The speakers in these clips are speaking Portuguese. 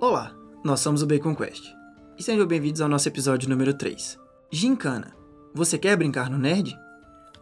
Olá, nós somos o Bacon Quest. E sejam bem-vindos ao nosso episódio número 3. Gincana, você quer brincar no Nerd?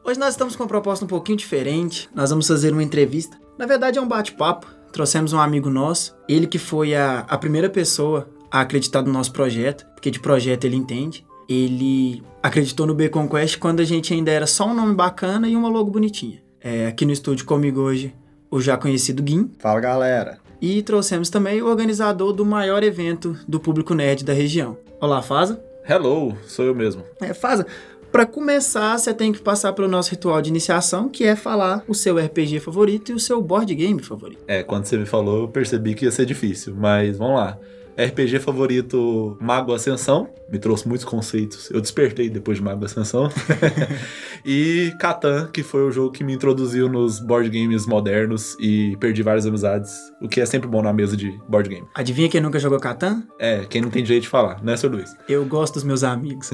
Hoje nós estamos com uma proposta um pouquinho diferente. Nós vamos fazer uma entrevista. Na verdade é um bate-papo. Trouxemos um amigo nosso, ele que foi a, a primeira pessoa a acreditar no nosso projeto, porque de projeto ele entende. Ele acreditou no Bacon Quest quando a gente ainda era só um nome bacana e uma logo bonitinha. É, aqui no estúdio comigo hoje o já conhecido Guim. Fala galera. E trouxemos também o organizador do maior evento do público nerd da região. Olá, Faza. Hello, sou eu mesmo. É, Faza, para começar, você tem que passar pelo nosso ritual de iniciação, que é falar o seu RPG favorito e o seu board game favorito. É, quando você me falou, eu percebi que ia ser difícil, mas vamos lá. RPG favorito Mago Ascensão, me trouxe muitos conceitos. Eu despertei depois de Mago Ascensão. e Catan, que foi o jogo que me introduziu nos board games modernos e perdi várias amizades, o que é sempre bom na mesa de board game. Adivinha quem nunca jogou Catan? É, quem não tem jeito de falar, né, Sr. Luiz? Eu gosto dos meus amigos.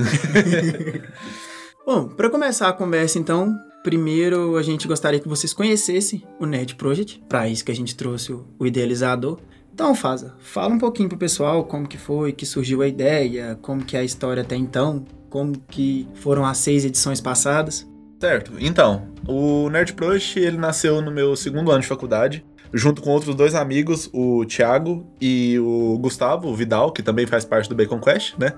bom, para começar a conversa então, primeiro a gente gostaria que vocês conhecessem o Nerd Project, para isso que a gente trouxe o idealizador. Então, Faza, fala um pouquinho pro pessoal como que foi, que surgiu a ideia, como que é a história até então, como que foram as seis edições passadas. Certo. Então, o Nerd Project, ele nasceu no meu segundo ano de faculdade, junto com outros dois amigos, o Thiago e o Gustavo Vidal, que também faz parte do Bacon Quest, né?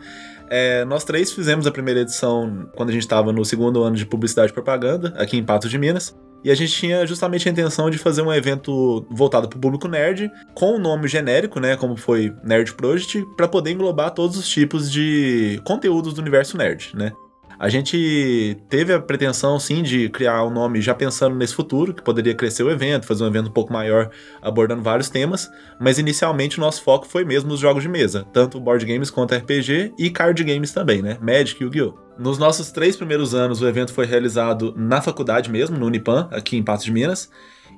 É, nós três fizemos a primeira edição quando a gente estava no segundo ano de publicidade e propaganda, aqui em Patos de Minas. E a gente tinha justamente a intenção de fazer um evento voltado para o público nerd, com o um nome genérico, né, como foi Nerd Project, para poder englobar todos os tipos de conteúdos do universo nerd, né? A gente teve a pretensão, sim, de criar um nome já pensando nesse futuro, que poderia crescer o evento, fazer um evento um pouco maior, abordando vários temas, mas inicialmente o nosso foco foi mesmo nos jogos de mesa, tanto board games quanto RPG e card games também, né? Magic e Yu-Gi-Oh! Nos nossos três primeiros anos, o evento foi realizado na faculdade mesmo, no Unipan, aqui em Patos de Minas,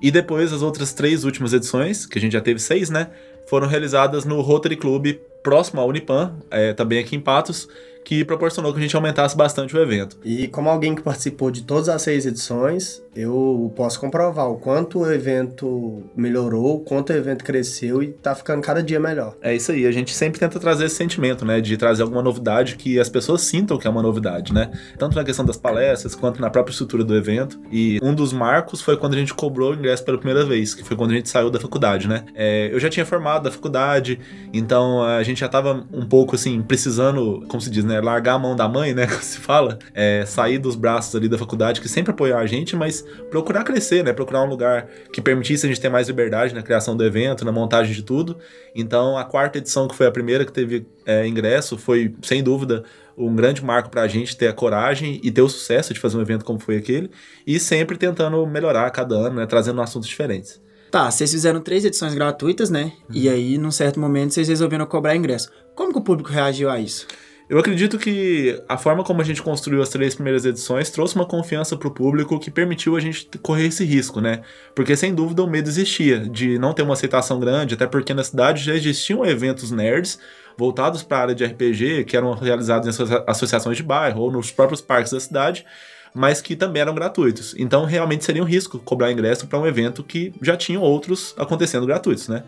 e depois as outras três últimas edições, que a gente já teve seis, né? Foram realizadas no Rotary Club próximo ao Unipan, é, também aqui em Patos, que proporcionou que a gente aumentasse bastante o evento. E como alguém que participou de todas as seis edições, eu posso comprovar o quanto o evento melhorou, o quanto o evento cresceu e tá ficando cada dia melhor. É isso aí, a gente sempre tenta trazer esse sentimento, né, de trazer alguma novidade que as pessoas sintam que é uma novidade, né? Tanto na questão das palestras quanto na própria estrutura do evento. E um dos marcos foi quando a gente cobrou o ingresso pela primeira vez, que foi quando a gente saiu da faculdade, né? É, eu já tinha formado da faculdade, então a gente já tava um pouco assim, precisando, como se diz, né? Largar a mão da mãe, né? Como se fala. É, sair dos braços ali da faculdade, que sempre apoiou a gente, mas procurar crescer, né? Procurar um lugar que permitisse a gente ter mais liberdade na criação do evento, na montagem de tudo. Então, a quarta edição, que foi a primeira que teve é, ingresso, foi, sem dúvida, um grande marco para a gente ter a coragem e ter o sucesso de fazer um evento como foi aquele. E sempre tentando melhorar a cada ano, né? Trazendo assuntos diferentes. Tá, vocês fizeram três edições gratuitas, né? Uhum. E aí, num certo momento, vocês resolveram cobrar ingresso. Como que o público reagiu a isso? Eu acredito que a forma como a gente construiu as três primeiras edições trouxe uma confiança para o público que permitiu a gente correr esse risco, né? Porque sem dúvida o medo existia de não ter uma aceitação grande, até porque na cidade já existiam eventos nerds voltados para a área de RPG, que eram realizados em associações de bairro ou nos próprios parques da cidade, mas que também eram gratuitos. Então realmente seria um risco cobrar ingresso para um evento que já tinham outros acontecendo gratuitos, né?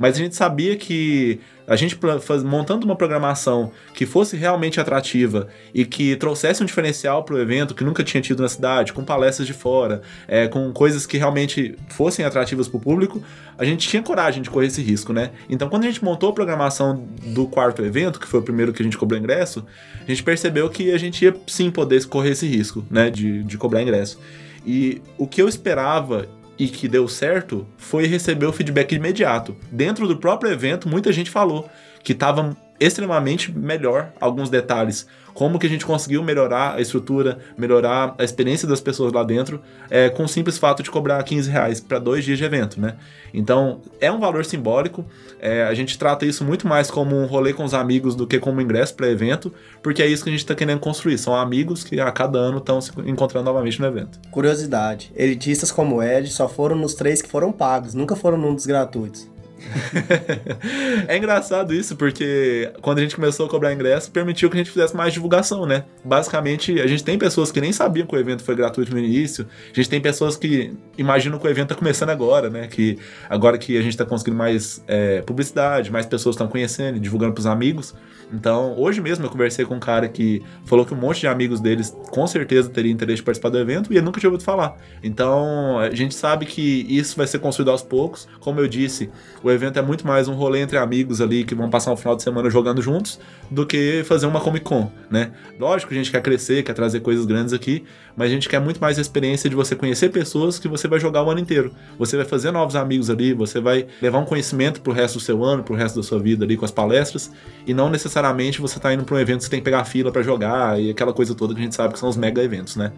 Mas a gente sabia que a gente montando uma programação que fosse realmente atrativa e que trouxesse um diferencial para o evento que nunca tinha tido na cidade, com palestras de fora, é, com coisas que realmente fossem atrativas para o público, a gente tinha coragem de correr esse risco, né? Então, quando a gente montou a programação do quarto evento, que foi o primeiro que a gente cobrou ingresso, a gente percebeu que a gente ia sim poder correr esse risco, né, de, de cobrar ingresso. E o que eu esperava e que deu certo foi receber o feedback imediato. Dentro do próprio evento, muita gente falou que estava extremamente melhor alguns detalhes. Como que a gente conseguiu melhorar a estrutura, melhorar a experiência das pessoas lá dentro, é, com o simples fato de cobrar 15 reais para dois dias de evento, né? Então, é um valor simbólico, é, a gente trata isso muito mais como um rolê com os amigos do que como ingresso para evento, porque é isso que a gente está querendo construir, são amigos que a cada ano estão se encontrando novamente no evento. Curiosidade, elitistas como Ed só foram nos três que foram pagos, nunca foram num dos gratuitos. É engraçado isso, porque quando a gente começou a cobrar ingresso, permitiu que a gente fizesse mais divulgação, né? Basicamente, a gente tem pessoas que nem sabiam que o evento foi gratuito no início, a gente tem pessoas que imaginam que o evento tá começando agora, né? Que agora que a gente tá conseguindo mais é, publicidade, mais pessoas estão conhecendo e divulgando pros amigos. Então, hoje mesmo eu conversei com um cara que falou que um monte de amigos deles com certeza teria interesse de participar do evento e ele nunca tinha ouvido falar. Então, a gente sabe que isso vai ser construído aos poucos. Como eu disse, o evento é muito mais um rolê entre amigos ali que vão passar um final de semana jogando juntos do que fazer uma Comic Con, né? Lógico a gente quer crescer, quer trazer coisas grandes aqui, mas a gente quer muito mais a experiência de você conhecer pessoas que você vai jogar o ano inteiro. Você vai fazer novos amigos ali, você vai levar um conhecimento pro resto do seu ano, pro resto da sua vida ali com as palestras, e não necessariamente você tá indo para um evento que você tem que pegar fila para jogar e aquela coisa toda que a gente sabe que são os mega eventos, né?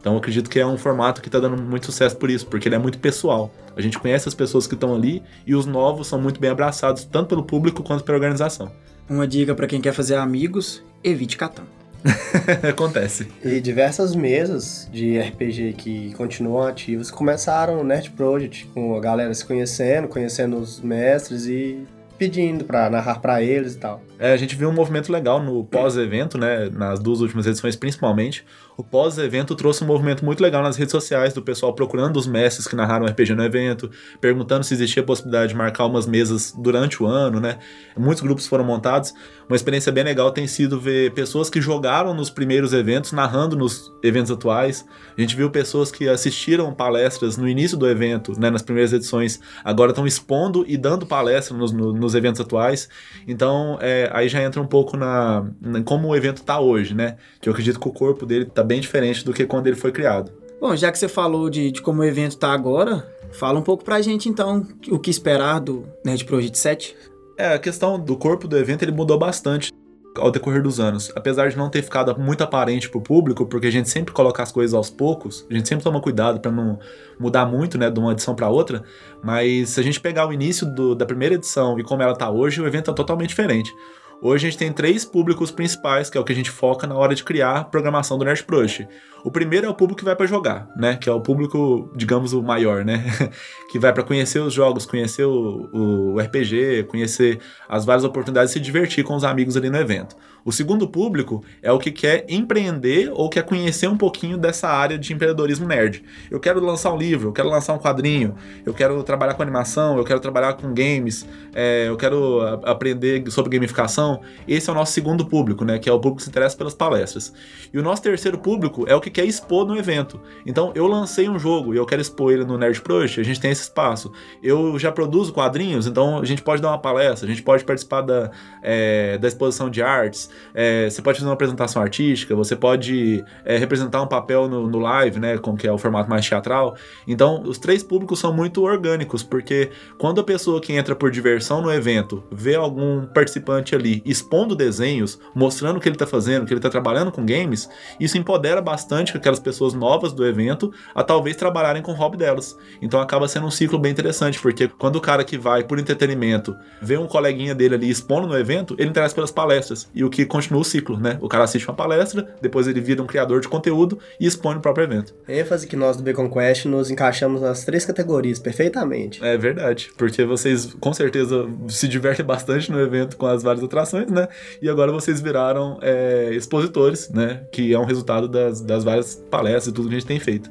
Então eu acredito que é um formato que está dando muito sucesso por isso, porque ele é muito pessoal. A gente conhece as pessoas que estão ali e os novos são muito bem abraçados, tanto pelo público quanto pela organização. Uma dica para quem quer fazer amigos: evite Catan. Acontece. E diversas mesas de RPG que continuam ativas começaram no Nerd Project, com a galera se conhecendo, conhecendo os mestres e pedindo para narrar para eles e tal. É, a gente viu um movimento legal no pós-evento, né? Nas duas últimas edições, principalmente. O pós-evento trouxe um movimento muito legal nas redes sociais do pessoal procurando os mestres que narraram RPG no evento, perguntando se existia a possibilidade de marcar umas mesas durante o ano, né? Muitos grupos foram montados. Uma experiência bem legal tem sido ver pessoas que jogaram nos primeiros eventos, narrando nos eventos atuais. A gente viu pessoas que assistiram palestras no início do evento, né? Nas primeiras edições, agora estão expondo e dando palestra nos, nos eventos atuais. Então, é, aí já entra um pouco na, na como o evento está hoje, né? Que eu acredito que o corpo dele está bem diferente do que quando ele foi criado. Bom, já que você falou de, de como o evento está agora, fala um pouco pra gente então o que esperar do Nerd Project 7. É, a questão do corpo do evento ele mudou bastante ao decorrer dos anos. Apesar de não ter ficado muito aparente pro público, porque a gente sempre coloca as coisas aos poucos, a gente sempre toma cuidado para não mudar muito, né, de uma edição para outra, mas se a gente pegar o início do, da primeira edição e como ela tá hoje, o evento é totalmente diferente. Hoje a gente tem três públicos principais, que é o que a gente foca na hora de criar a programação do Nerd Project. O primeiro é o público que vai para jogar, né? Que é o público, digamos, o maior, né? que vai para conhecer os jogos, conhecer o, o RPG, conhecer as várias oportunidades de se divertir com os amigos ali no evento. O segundo público é o que quer empreender ou quer conhecer um pouquinho dessa área de empreendedorismo nerd. Eu quero lançar um livro, eu quero lançar um quadrinho, eu quero trabalhar com animação, eu quero trabalhar com games, é, eu quero aprender sobre gamificação. Esse é o nosso segundo público, né? Que é o público que se interessa pelas palestras. E o nosso terceiro público é o que quer expor no evento. Então, eu lancei um jogo e eu quero expor ele no Nerd Project, a gente tem esse espaço. Eu já produzo quadrinhos, então a gente pode dar uma palestra, a gente pode participar da, é, da exposição de artes, é, você pode fazer uma apresentação artística, você pode é, representar um papel no, no, live, né, com que é o formato mais teatral. Então, os três públicos são muito orgânicos, porque quando a pessoa que entra por diversão no evento vê algum participante ali expondo desenhos, mostrando o que ele está fazendo, que ele está trabalhando com games, isso empodera bastante aquelas pessoas novas do evento a talvez trabalharem com o hobby delas. Então acaba sendo um ciclo bem interessante, porque quando o cara que vai por entretenimento vê um coleguinha dele ali expondo no evento, ele interessa pelas palestras. E o que continua o ciclo, né? O cara assiste uma palestra, depois ele vira um criador de conteúdo e expõe no próprio evento. ênfase que nós do Bacon Quest nos encaixamos nas três categorias perfeitamente. É verdade, porque vocês com certeza se divertem bastante no evento com as várias atrações, né? E agora vocês viraram é, expositores, né? Que é um resultado das, das várias palestras e tudo que a gente tem feito.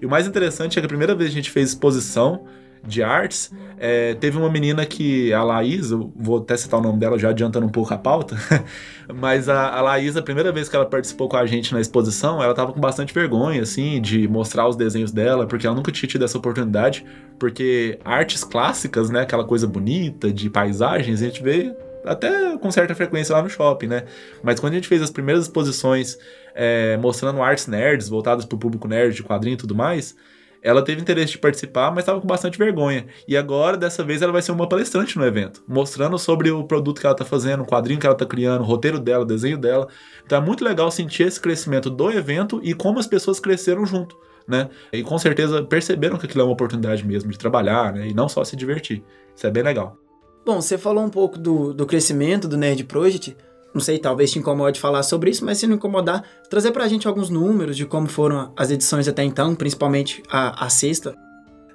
E o mais interessante é que a primeira vez que a gente fez exposição de artes, é, teve uma menina que, a Laís, vou até citar o nome dela já adiantando um pouco a pauta, mas a, a Laís, a primeira vez que ela participou com a gente na exposição, ela tava com bastante vergonha, assim, de mostrar os desenhos dela, porque ela nunca tinha tido essa oportunidade, porque artes clássicas, né, aquela coisa bonita de paisagens, a gente vê até com certa frequência lá no shopping, né? Mas quando a gente fez as primeiras exposições é, mostrando artes nerds, voltadas para o público nerd, de quadrinho e tudo mais, ela teve interesse de participar, mas estava com bastante vergonha. E agora, dessa vez, ela vai ser uma palestrante no evento, mostrando sobre o produto que ela está fazendo, o quadrinho que ela está criando, o roteiro dela, o desenho dela. Então é muito legal sentir esse crescimento do evento e como as pessoas cresceram junto. Né? E com certeza perceberam que aquilo é uma oportunidade mesmo de trabalhar, né? E não só se divertir. Isso é bem legal. Bom, você falou um pouco do, do crescimento do Nerd Project. Não sei, talvez te incomode falar sobre isso, mas se não incomodar, trazer pra gente alguns números de como foram as edições até então, principalmente a, a sexta.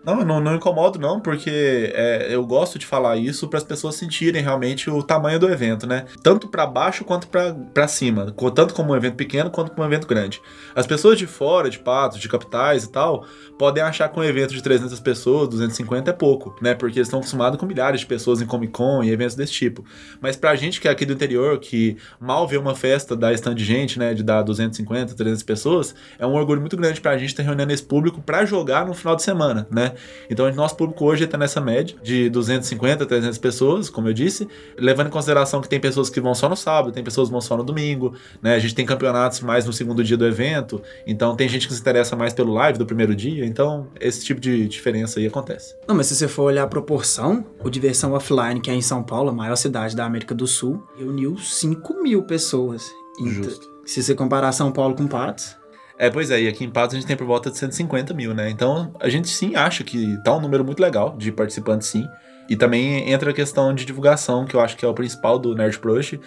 Não, não, não incomodo não, porque é, eu gosto de falar isso para as pessoas sentirem realmente o tamanho do evento, né? Tanto para baixo quanto para cima, tanto como um evento pequeno quanto como um evento grande. As pessoas de fora, de Patos, de capitais e tal, podem achar que um evento de 300 pessoas, 250 é pouco, né? Porque eles estão acostumados com milhares de pessoas em Comic Con e eventos desse tipo. Mas pra gente que é aqui do interior, que mal vê uma festa da stand de gente, né, de dar 250, 300 pessoas, é um orgulho muito grande pra gente estar reunindo esse público para jogar no final de semana, né? Então, o nosso público hoje está nessa média de 250, 300 pessoas, como eu disse, levando em consideração que tem pessoas que vão só no sábado, tem pessoas que vão só no domingo, né? A gente tem campeonatos mais no segundo dia do evento, então tem gente que se interessa mais pelo live do primeiro dia, então esse tipo de diferença aí acontece. Não, mas se você for olhar a proporção, o Diversão Offline, que é em São Paulo, a maior cidade da América do Sul, reuniu 5 mil pessoas. Justo. Se você comparar São Paulo com Patos, é, pois é, e aqui em Patos a gente tem por volta de 150 mil, né? Então a gente sim acha que tá um número muito legal de participantes, sim. E também entra a questão de divulgação, que eu acho que é o principal do Nerd Crush,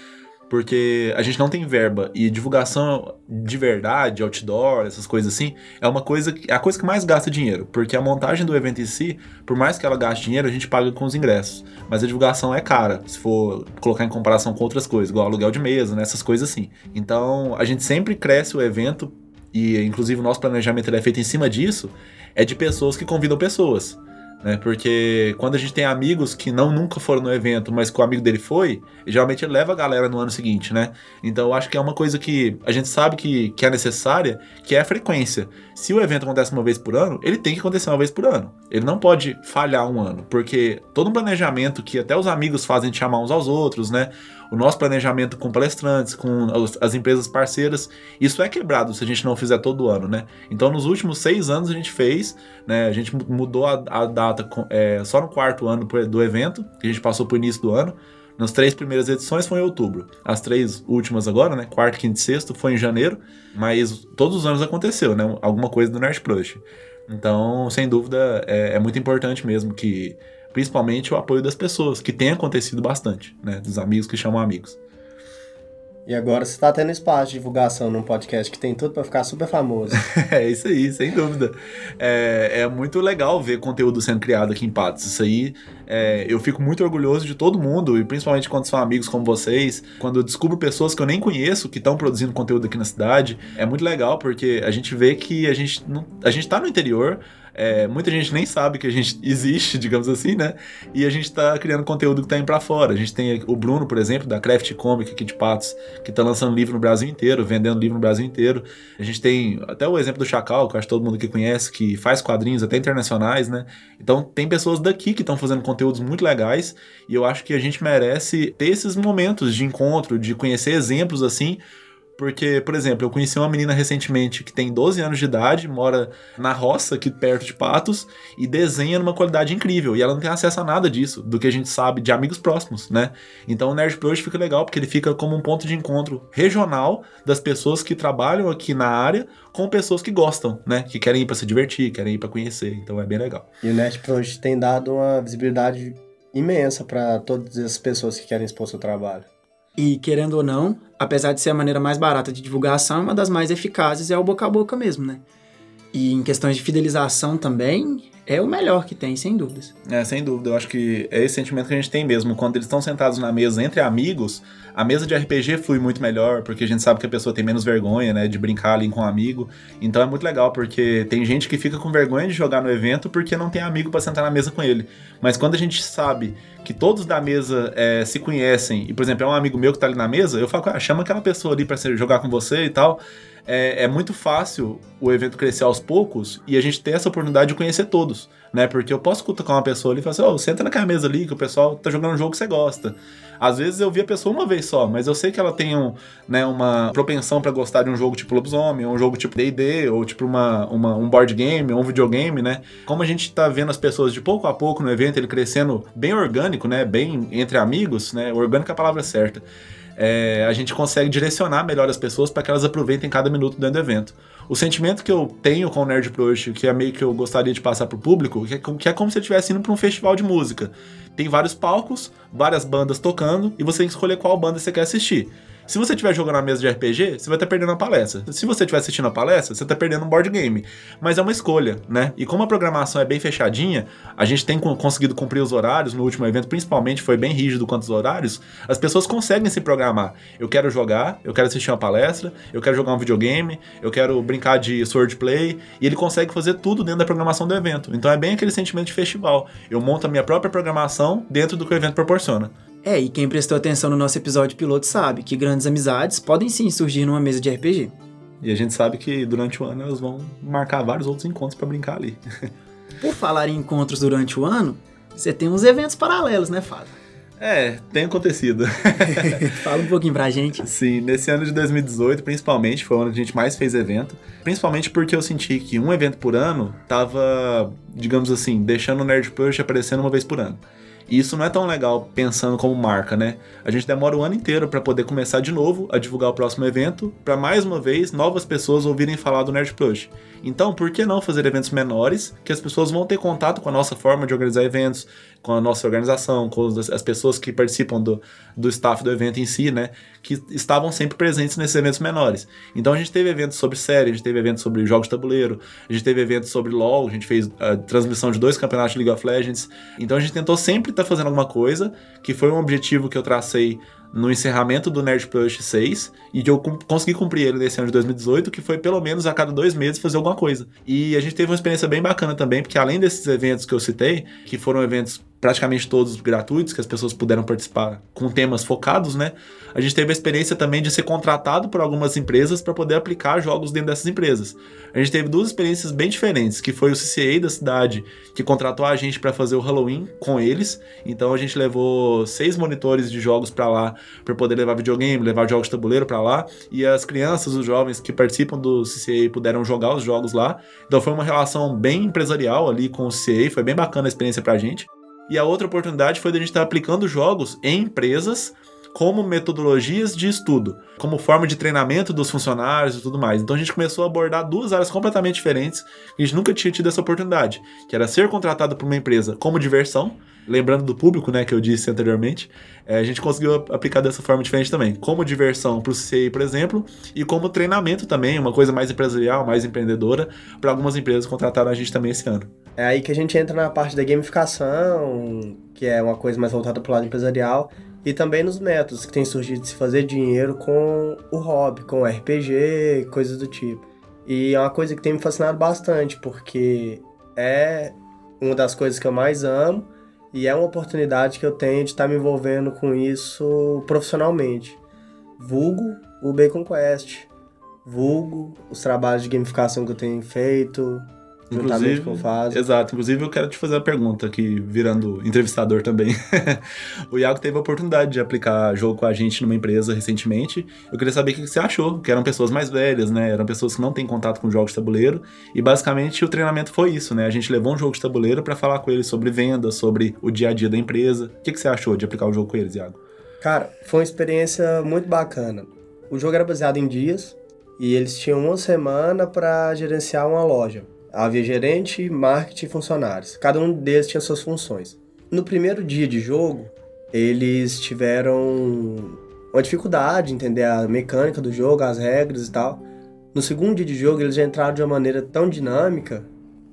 porque a gente não tem verba e divulgação de verdade, outdoor, essas coisas assim, é uma coisa que é a coisa que mais gasta dinheiro, porque a montagem do evento em si, por mais que ela gaste dinheiro, a gente paga com os ingressos, mas a divulgação é cara, se for colocar em comparação com outras coisas, igual aluguel de mesa, né, essas coisas assim. Então, a gente sempre cresce o evento e inclusive o nosso planejamento é feito em cima disso, é de pessoas que convidam pessoas. Né? Porque quando a gente tem amigos que não nunca foram no evento, mas que o amigo dele foi, geralmente ele leva a galera no ano seguinte, né? Então eu acho que é uma coisa que a gente sabe que, que é necessária, que é a frequência. Se o evento acontece uma vez por ano, ele tem que acontecer uma vez por ano. Ele não pode falhar um ano, porque todo um planejamento que até os amigos fazem de chamar uns aos outros, né? O nosso planejamento com palestrantes, com as empresas parceiras, isso é quebrado se a gente não fizer todo ano, né? Então, nos últimos seis anos a gente fez, né? A gente mudou a, a data é, só no quarto ano do evento, que a gente passou para o início do ano. Nas três primeiras edições foi em outubro. As três últimas agora, né? Quarto, quinto e sexto foi em janeiro. Mas todos os anos aconteceu, né? Alguma coisa do Nerd Crush. Então, sem dúvida, é, é muito importante mesmo que principalmente o apoio das pessoas, que tem acontecido bastante, né? Dos amigos que chamam amigos. E agora você está tendo espaço de divulgação num podcast que tem tudo para ficar super famoso. é isso aí, sem dúvida. É, é, muito legal ver conteúdo sendo criado aqui em Patos. Isso aí, é, eu fico muito orgulhoso de todo mundo, e principalmente quando são amigos como vocês, quando eu descubro pessoas que eu nem conheço que estão produzindo conteúdo aqui na cidade. É muito legal porque a gente vê que a gente, não, a gente tá no interior, é, muita gente nem sabe que a gente existe, digamos assim, né? E a gente tá criando conteúdo que tá indo pra fora. A gente tem o Bruno, por exemplo, da Craft Comic aqui de Patos, que tá lançando livro no Brasil inteiro, vendendo livro no Brasil inteiro. A gente tem até o exemplo do Chacal, que eu acho que todo mundo aqui conhece, que faz quadrinhos até internacionais, né? Então tem pessoas daqui que estão fazendo conteúdos muito legais e eu acho que a gente merece ter esses momentos de encontro, de conhecer exemplos assim, porque, por exemplo, eu conheci uma menina recentemente que tem 12 anos de idade, mora na roça, aqui perto de Patos, e desenha numa qualidade incrível. E ela não tem acesso a nada disso, do que a gente sabe de amigos próximos, né? Então o Nerd Plus fica legal, porque ele fica como um ponto de encontro regional das pessoas que trabalham aqui na área com pessoas que gostam, né? Que querem ir para se divertir, querem ir para conhecer. Então é bem legal. E o Nerd Plus tem dado uma visibilidade imensa para todas as pessoas que querem expor seu trabalho. E querendo ou não, apesar de ser a maneira mais barata de divulgação, uma das mais eficazes é o boca a boca mesmo, né? E em questões de fidelização também, é o melhor que tem, sem dúvidas. É, sem dúvida. Eu acho que é esse sentimento que a gente tem mesmo. Quando eles estão sentados na mesa entre amigos, a mesa de RPG flui muito melhor, porque a gente sabe que a pessoa tem menos vergonha, né, de brincar ali com um amigo. Então é muito legal, porque tem gente que fica com vergonha de jogar no evento porque não tem amigo para sentar na mesa com ele. Mas quando a gente sabe que todos da mesa é, se conhecem, e por exemplo, é um amigo meu que tá ali na mesa, eu falo, ah, chama aquela pessoa ali pra jogar com você e tal é, é, muito fácil o evento crescer aos poucos e a gente ter essa oportunidade de conhecer todos, né? Porque eu posso cutucar uma pessoa ali e falar assim, ó, oh, senta naquela mesa ali que o pessoal tá jogando um jogo que você gosta. Às vezes eu vi a pessoa uma vez só, mas eu sei que ela tem um, né, uma propensão para gostar de um jogo tipo Lobisomem, ou um jogo tipo D&D, ou tipo uma, uma, um board game, ou um videogame, né? Como a gente tá vendo as pessoas de pouco a pouco no evento, ele crescendo bem orgânico, né? Bem entre amigos, né? Orgânico é a palavra certa é, a gente consegue direcionar melhor as pessoas para que elas aproveitem cada minuto dentro do evento. O sentimento que eu tenho com o Nerd Pro, que é meio que eu gostaria de passar pro público, que é, que é como se eu estivesse indo para um festival de música. Tem vários palcos, várias bandas tocando, e você tem que escolher qual banda você quer assistir. Se você estiver jogando na mesa de RPG, você vai estar perdendo a palestra. Se você estiver assistindo a palestra, você está perdendo um board game. Mas é uma escolha, né? E como a programação é bem fechadinha, a gente tem conseguido cumprir os horários no último evento, principalmente foi bem rígido quanto os horários, as pessoas conseguem se programar. Eu quero jogar, eu quero assistir uma palestra, eu quero jogar um videogame, eu quero brincar de swordplay, e ele consegue fazer tudo dentro da programação do evento. Então é bem aquele sentimento de festival. Eu monto a minha própria programação dentro do que o evento proporciona. É, e quem prestou atenção no nosso episódio piloto sabe que grandes amizades podem sim surgir numa mesa de RPG. E a gente sabe que durante o ano elas vão marcar vários outros encontros para brincar ali. Por falar em encontros durante o ano, você tem uns eventos paralelos, né, Fábio? É, tem acontecido. Fala um pouquinho pra gente. Sim, nesse ano de 2018, principalmente, foi o ano que a gente mais fez evento. Principalmente porque eu senti que um evento por ano tava, digamos assim, deixando o Nerd Push aparecendo uma vez por ano. E isso não é tão legal pensando como marca, né? A gente demora o ano inteiro para poder começar de novo a divulgar o próximo evento, para mais uma vez novas pessoas ouvirem falar do Nerd Push. Então, por que não fazer eventos menores que as pessoas vão ter contato com a nossa forma de organizar eventos, com a nossa organização, com as pessoas que participam do, do staff do evento em si, né? Que estavam sempre presentes nesses eventos menores. Então a gente teve eventos sobre série, a gente teve eventos sobre jogos de tabuleiro, a gente teve eventos sobre LoL, a gente fez a transmissão de dois campeonatos de League of Legends. Então a gente tentou sempre tá fazendo alguma coisa, que foi um objetivo que eu tracei no encerramento do Nerd Plus 6 e eu consegui cumprir ele nesse ano de 2018, que foi pelo menos a cada dois meses fazer alguma coisa. E a gente teve uma experiência bem bacana também, porque além desses eventos que eu citei, que foram eventos praticamente todos gratuitos, que as pessoas puderam participar com temas focados, né? A gente teve a experiência também de ser contratado por algumas empresas para poder aplicar jogos dentro dessas empresas. A gente teve duas experiências bem diferentes, que foi o CCA da cidade, que contratou a gente para fazer o Halloween com eles. Então a gente levou seis monitores de jogos para lá, para poder levar videogame, levar jogos de tabuleiro para lá, e as crianças, os jovens que participam do CCA puderam jogar os jogos lá. Então foi uma relação bem empresarial ali com o CCA, foi bem bacana a experiência pra gente. E a outra oportunidade foi de a gente estar aplicando jogos em empresas como metodologias de estudo, como forma de treinamento dos funcionários e tudo mais. Então a gente começou a abordar duas áreas completamente diferentes e a gente nunca tinha tido essa oportunidade, que era ser contratado por uma empresa como diversão, lembrando do público, né, que eu disse anteriormente, é, a gente conseguiu aplicar dessa forma diferente também, como diversão para o CCI, por exemplo, e como treinamento também, uma coisa mais empresarial, mais empreendedora, para algumas empresas contrataram a gente também esse ano. É aí que a gente entra na parte da gamificação, que é uma coisa mais voltada para o lado empresarial, e também nos métodos que tem surgido de se fazer dinheiro com o hobby, com RPG, coisas do tipo. E é uma coisa que tem me fascinado bastante, porque é uma das coisas que eu mais amo e é uma oportunidade que eu tenho de estar me envolvendo com isso profissionalmente. Vulgo o Bacon Quest, vulgo os trabalhos de gamificação que eu tenho feito, Inclusive, o Exato. Inclusive, eu quero te fazer uma pergunta aqui, virando entrevistador também. o Iago teve a oportunidade de aplicar jogo com a gente numa empresa recentemente. Eu queria saber o que você achou, que eram pessoas mais velhas, né? Eram pessoas que não têm contato com jogos de tabuleiro. E basicamente o treinamento foi isso, né? A gente levou um jogo de tabuleiro para falar com eles sobre venda, sobre o dia a dia da empresa. O que você achou de aplicar o jogo com eles, Iago? Cara, foi uma experiência muito bacana. O jogo era baseado em dias e eles tinham uma semana para gerenciar uma loja. Havia gerente, marketing e funcionários. Cada um deles tinha suas funções. No primeiro dia de jogo, eles tiveram uma dificuldade em entender a mecânica do jogo, as regras e tal. No segundo dia de jogo, eles já entraram de uma maneira tão dinâmica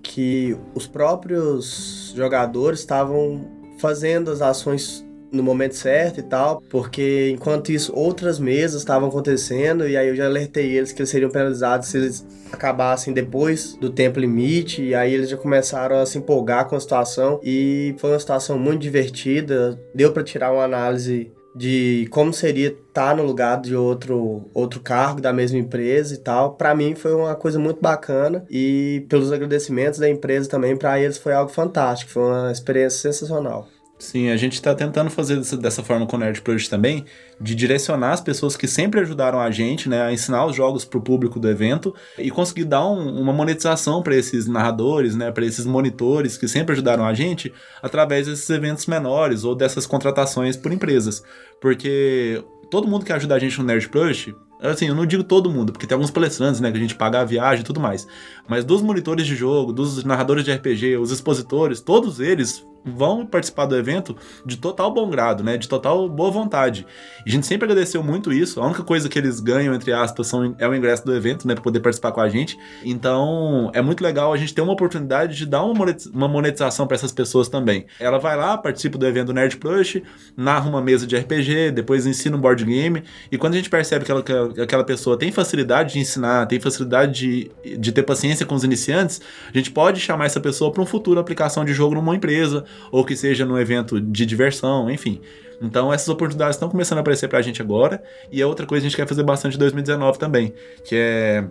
que os próprios jogadores estavam fazendo as ações no momento certo e tal, porque enquanto isso outras mesas estavam acontecendo e aí eu já alertei eles que eles seriam penalizados se eles acabassem depois do tempo limite e aí eles já começaram a se empolgar com a situação e foi uma situação muito divertida, deu para tirar uma análise de como seria estar tá no lugar de outro outro cargo da mesma empresa e tal. Para mim foi uma coisa muito bacana e pelos agradecimentos da empresa também para eles foi algo fantástico, foi uma experiência sensacional. Sim, a gente está tentando fazer dessa, forma com o Nerd Project também, de direcionar as pessoas que sempre ajudaram a gente, né, a ensinar os jogos para o público do evento e conseguir dar um, uma monetização para esses narradores, né, para esses monitores que sempre ajudaram a gente através desses eventos menores ou dessas contratações por empresas. Porque todo mundo que ajuda a gente no Nerd Project assim, eu não digo todo mundo, porque tem alguns palestrantes, né, que a gente paga a viagem e tudo mais. Mas dos monitores de jogo, dos narradores de RPG, os expositores, todos eles vão participar do evento de total bom grado, né? De total boa vontade. E a gente sempre agradeceu muito isso. A única coisa que eles ganham, entre aspas, são, é o ingresso do evento, né? Pra poder participar com a gente. Então, é muito legal a gente ter uma oportunidade de dar uma monetização para essas pessoas também. Ela vai lá, participa do evento Nerd Crush, narra uma mesa de RPG, depois ensina um board game. E quando a gente percebe que, ela, que aquela pessoa tem facilidade de ensinar, tem facilidade de, de ter paciência com os iniciantes, a gente pode chamar essa pessoa para um futuro aplicação de jogo numa empresa, ou que seja num evento de diversão, enfim. Então essas oportunidades estão começando a aparecer pra gente agora. E a outra coisa que a gente quer fazer bastante em 2019 também, que é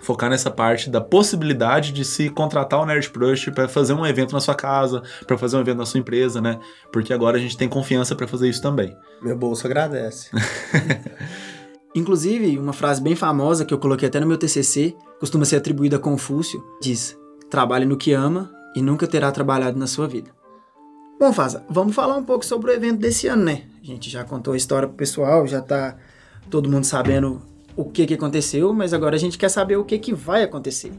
focar nessa parte da possibilidade de se contratar o Nerd Crush para fazer um evento na sua casa, para fazer um evento na sua empresa, né? Porque agora a gente tem confiança para fazer isso também. Meu bolso agradece. Inclusive, uma frase bem famosa que eu coloquei até no meu TCC, costuma ser atribuída a Confúcio, diz: "Trabalhe no que ama e nunca terá trabalhado na sua vida". Bom, Faza, vamos falar um pouco sobre o evento desse ano, né? A gente já contou a história pro pessoal, já tá todo mundo sabendo o que que aconteceu, mas agora a gente quer saber o que que vai acontecer.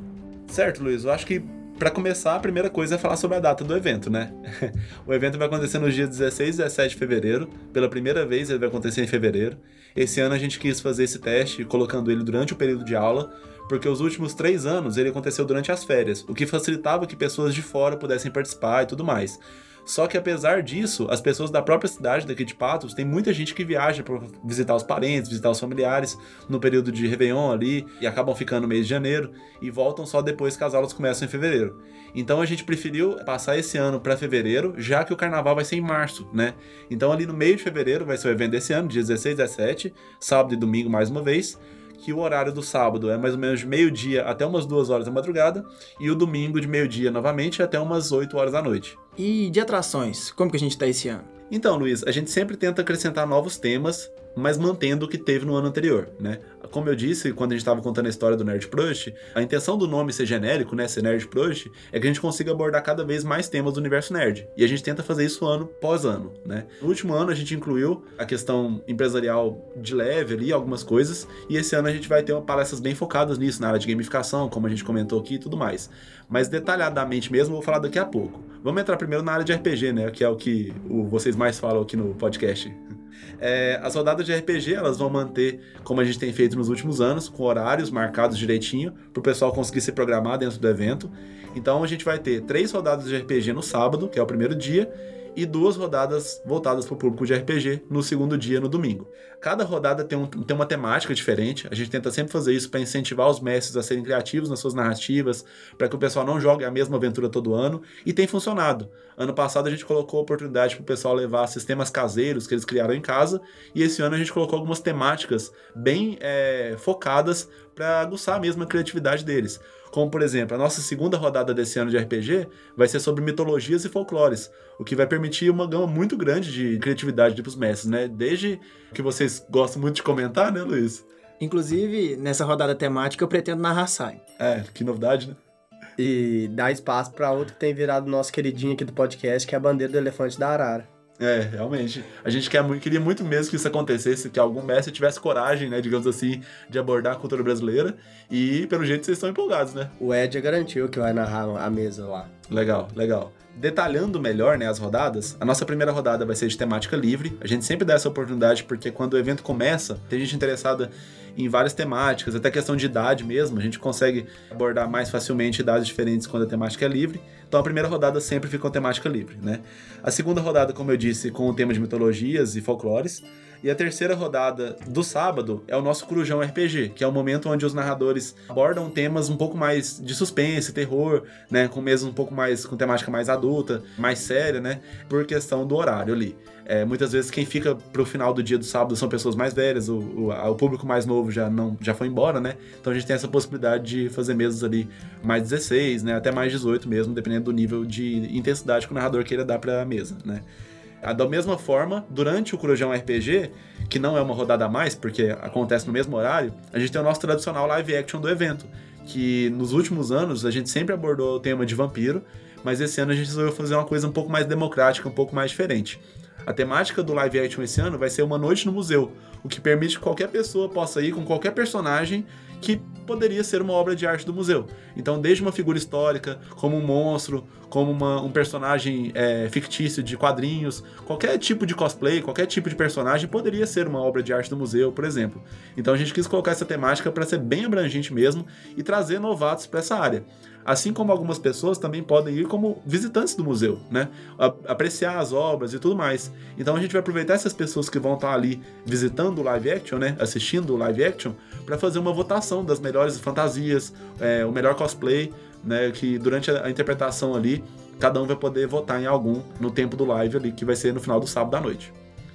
Certo, Luiz. Eu acho que para começar, a primeira coisa é falar sobre a data do evento, né? o evento vai acontecer no dia 16 e 17 de fevereiro. Pela primeira vez ele vai acontecer em fevereiro. Esse ano a gente quis fazer esse teste colocando ele durante o período de aula, porque os últimos três anos ele aconteceu durante as férias, o que facilitava que pessoas de fora pudessem participar e tudo mais. Só que apesar disso, as pessoas da própria cidade daqui de Patos, tem muita gente que viaja para visitar os parentes, visitar os familiares no período de Réveillon ali e acabam ficando no mês de janeiro e voltam só depois que as aulas começam em fevereiro. Então a gente preferiu passar esse ano para fevereiro, já que o carnaval vai ser em março, né? Então ali no meio de fevereiro vai ser o evento desse ano, dia 16 e 17, sábado e domingo mais uma vez que o horário do sábado é mais ou menos meio-dia até umas duas horas da madrugada, e o domingo de meio-dia novamente até umas 8 horas da noite. E de atrações, como que a gente tá esse ano? Então, Luiz, a gente sempre tenta acrescentar novos temas, mas mantendo o que teve no ano anterior, né? Como eu disse quando a gente estava contando a história do Nerd Crush, a intenção do nome ser genérico, né, ser Nerd Crush, é que a gente consiga abordar cada vez mais temas do universo nerd. E a gente tenta fazer isso ano pós ano, né? No último ano a gente incluiu a questão empresarial de leve ali, algumas coisas, e esse ano a gente vai ter palestras bem focadas nisso, na área de gamificação, como a gente comentou aqui e tudo mais. Mas detalhadamente mesmo, eu vou falar daqui a pouco. Vamos entrar primeiro na área de RPG, né, que é o que vocês mais falam aqui no podcast. É, as rodadas de RPG elas vão manter como a gente tem feito nos últimos anos, com horários marcados direitinho, para o pessoal conseguir se programar dentro do evento. Então a gente vai ter três rodadas de RPG no sábado, que é o primeiro dia, e duas rodadas voltadas para o público de RPG no segundo dia, no domingo. Cada rodada tem, um, tem uma temática diferente, a gente tenta sempre fazer isso para incentivar os mestres a serem criativos nas suas narrativas, para que o pessoal não jogue a mesma aventura todo ano, e tem funcionado. Ano passado a gente colocou a oportunidade para o pessoal levar sistemas caseiros que eles criaram em casa, e esse ano a gente colocou algumas temáticas bem é, focadas para aguçar mesmo a criatividade deles. Como, por exemplo, a nossa segunda rodada desse ano de RPG vai ser sobre mitologias e folclores, o que vai permitir uma gama muito grande de criatividade para os mestres, né? Desde que vocês gostam muito de comentar, né, Luiz? Inclusive, nessa rodada temática eu pretendo narrar Sai. É, que novidade, né? E dar espaço para outro que tem virado nosso queridinho aqui do podcast, que é a bandeira do elefante da Arara. É, realmente. A gente quer muito, queria muito mesmo que isso acontecesse, que algum mestre tivesse coragem, né, digamos assim, de abordar a cultura brasileira. E, pelo jeito, vocês estão empolgados, né? O Ed garantiu que vai narrar a mesa lá. Legal, legal. Detalhando melhor né, as rodadas, a nossa primeira rodada vai ser de temática livre. A gente sempre dá essa oportunidade porque quando o evento começa, tem gente interessada em várias temáticas, até questão de idade mesmo. A gente consegue abordar mais facilmente idades diferentes quando a temática é livre. Então a primeira rodada sempre fica com temática livre, né? A segunda rodada, como eu disse, com o tema de mitologias e folclores. E a terceira rodada do sábado é o nosso Corujão RPG, que é o momento onde os narradores abordam temas um pouco mais de suspense, terror, né? Com mesmo um pouco mais, com temática mais adulta, mais séria, né? Por questão do horário ali. É, muitas vezes quem fica pro final do dia do sábado são pessoas mais velhas, o, o, o, público mais novo já não já foi embora, né? Então a gente tem essa possibilidade de fazer mesas ali mais 16, né? Até mais 18 mesmo, dependendo do nível de intensidade que o narrador queira dar pra mesa, né? Da mesma forma, durante o Corujão RPG, que não é uma rodada a mais, porque acontece no mesmo horário, a gente tem o nosso tradicional live action do evento, que nos últimos anos a gente sempre abordou o tema de vampiro, mas esse ano a gente resolveu fazer uma coisa um pouco mais democrática, um pouco mais diferente. A temática do live action esse ano vai ser uma noite no museu, o que permite que qualquer pessoa possa ir com qualquer personagem que poderia ser uma obra de arte do museu. Então, desde uma figura histórica, como um monstro, como uma, um personagem é, fictício de quadrinhos, qualquer tipo de cosplay, qualquer tipo de personagem poderia ser uma obra de arte do museu, por exemplo. Então a gente quis colocar essa temática para ser bem abrangente mesmo e trazer novatos para essa área. Assim como algumas pessoas também podem ir como visitantes do museu, né? Apreciar as obras e tudo mais. Então a gente vai aproveitar essas pessoas que vão estar ali visitando o live action, né? Assistindo o live action, para fazer uma votação das melhores fantasias, é, o melhor cosplay, né? Que durante a, interpretação ali, cada um vai poder votar em algum no tempo do live ali, que vai ser no final do sábado à noite.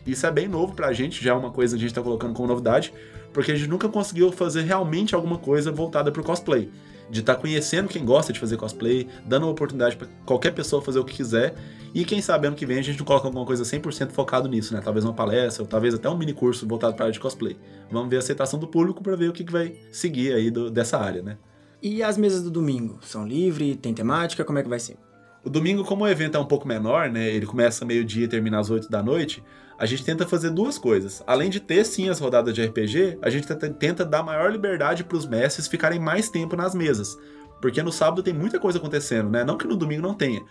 Isso é bem novo pra gente, já é uma coisa que a gente tá colocando como novidade, porque a gente nunca conseguiu fazer realmente alguma coisa voltada pro cosplay. De estar tá conhecendo quem gosta de fazer cosplay, dando uma oportunidade para qualquer pessoa fazer o que quiser. E quem sabe ano que vem a gente não coloca alguma coisa 100% focado nisso, né? Talvez uma palestra, ou talvez até um mini curso voltado para a área de cosplay. Vamos ver a aceitação do público para ver o que, que vai seguir aí do, dessa área, né? E as mesas do domingo? São livres? Tem temática? Como é que vai ser? O domingo, como o evento é um pouco menor, né? Ele começa meio-dia e termina às 8 da noite. A gente tenta fazer duas coisas. Além de ter sim as rodadas de RPG, a gente tenta dar maior liberdade para os mestres ficarem mais tempo nas mesas. Porque no sábado tem muita coisa acontecendo, né? Não que no domingo não tenha.